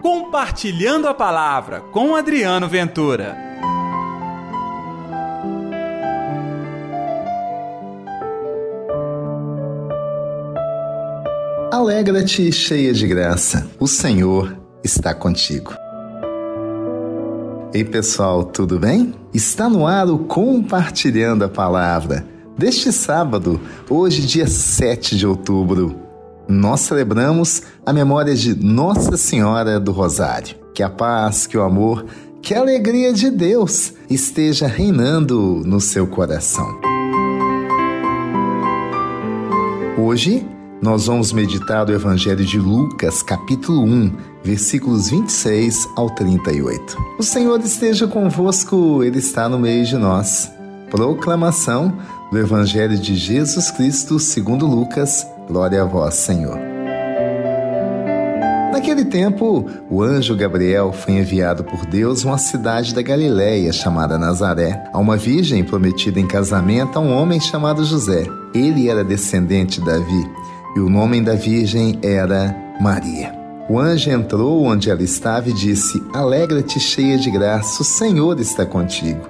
Compartilhando a Palavra com Adriano Ventura. Alegra-te, cheia de graça, o Senhor está contigo. Ei pessoal, tudo bem? Está no ar o Compartilhando a Palavra deste sábado, hoje, dia 7 de outubro nós celebramos a memória de Nossa Senhora do Rosário. Que a paz, que o amor, que a alegria de Deus esteja reinando no seu coração. Hoje, nós vamos meditar o Evangelho de Lucas, capítulo 1, versículos 26 ao 38. O Senhor esteja convosco, Ele está no meio de nós. Proclamação do Evangelho de Jesus Cristo segundo Lucas. Glória a vós, Senhor. Naquele tempo, o anjo Gabriel foi enviado por Deus a uma cidade da Galiléia chamada Nazaré, a uma virgem prometida em casamento a um homem chamado José. Ele era descendente de Davi, e o nome da virgem era Maria. O anjo entrou onde ela estava e disse: Alegra-te, cheia de graça, o Senhor está contigo.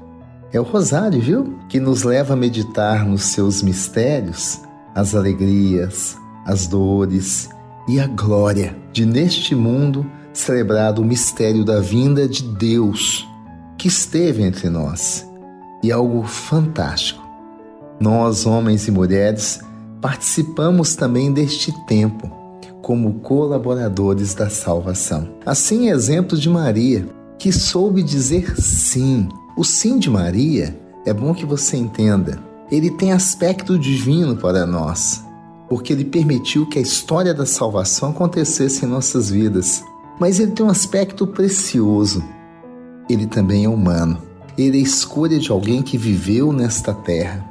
É o rosário, viu? Que nos leva a meditar nos seus mistérios, as alegrias, as dores e a glória de neste mundo celebrado o mistério da vinda de Deus que esteve entre nós. E algo fantástico. Nós, homens e mulheres, participamos também deste tempo como colaboradores da salvação. Assim, exemplo de Maria, que soube dizer sim o sim de Maria é bom que você entenda. Ele tem aspecto divino para nós, porque ele permitiu que a história da salvação acontecesse em nossas vidas. Mas ele tem um aspecto precioso. Ele também é humano. Ele é a escolha de alguém que viveu nesta terra,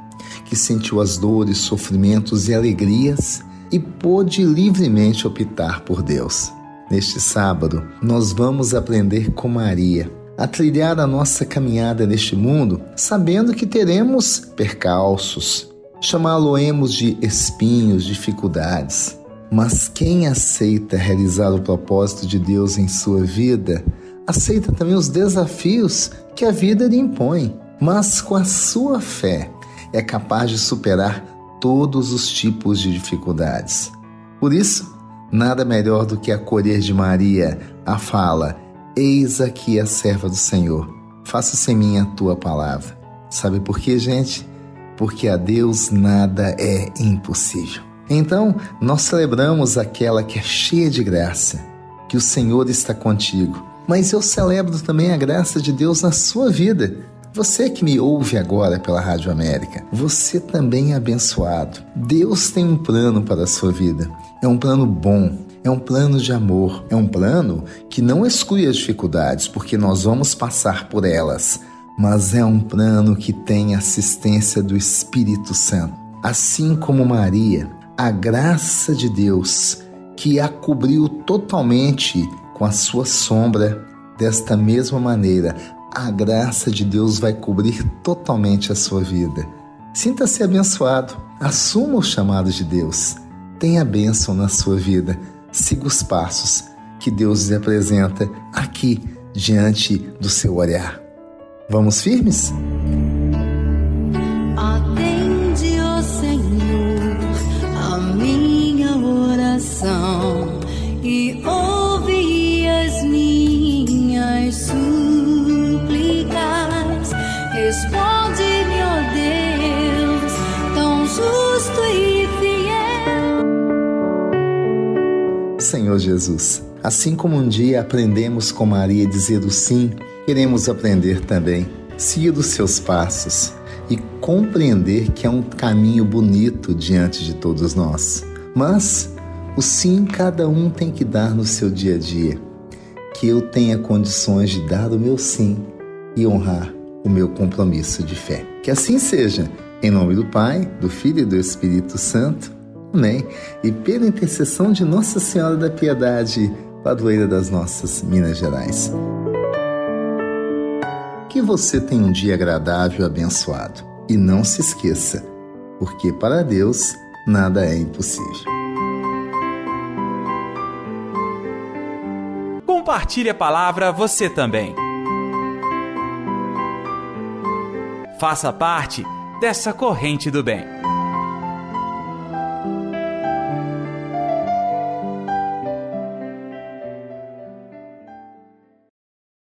que sentiu as dores, sofrimentos e alegrias e pôde livremente optar por Deus. Neste sábado, nós vamos aprender com Maria a trilhar a nossa caminhada neste mundo, sabendo que teremos percalços, chamá-lo-emos de espinhos, dificuldades. Mas quem aceita realizar o propósito de Deus em sua vida, aceita também os desafios que a vida lhe impõe, mas com a sua fé é capaz de superar todos os tipos de dificuldades. Por isso, nada melhor do que acolher de Maria a fala Eis aqui a serva do Senhor. Faça-se mim a tua palavra. Sabe por quê, gente? Porque a Deus nada é impossível. Então, nós celebramos aquela que é cheia de graça, que o Senhor está contigo. Mas eu celebro também a graça de Deus na sua vida. Você que me ouve agora pela Rádio América, você também é abençoado. Deus tem um plano para a sua vida. É um plano bom, é um plano de amor, é um plano que não exclui as dificuldades, porque nós vamos passar por elas, mas é um plano que tem assistência do Espírito Santo. Assim como Maria, a graça de Deus que a cobriu totalmente com a sua sombra, desta mesma maneira, a graça de Deus vai cobrir totalmente a sua vida. Sinta-se abençoado. Assuma o chamado de Deus. Tenha bênção na sua vida. Siga os passos que Deus lhe apresenta aqui diante do seu olhar. Vamos firmes? Atende, ó Senhor, a minha oração e ouve as minhas súplicas. Senhor Jesus, assim como um dia aprendemos com Maria dizer o sim, queremos aprender também, seguir os seus passos e compreender que é um caminho bonito diante de todos nós. Mas o sim cada um tem que dar no seu dia a dia. Que eu tenha condições de dar o meu sim e honrar o meu compromisso de fé. Que assim seja, em nome do Pai, do Filho e do Espírito Santo. Amém. E pela intercessão de Nossa Senhora da Piedade, padroeira das nossas Minas Gerais. Que você tenha um dia agradável e abençoado. E não se esqueça, porque para Deus nada é impossível. Compartilhe a palavra você também. Faça parte dessa corrente do bem.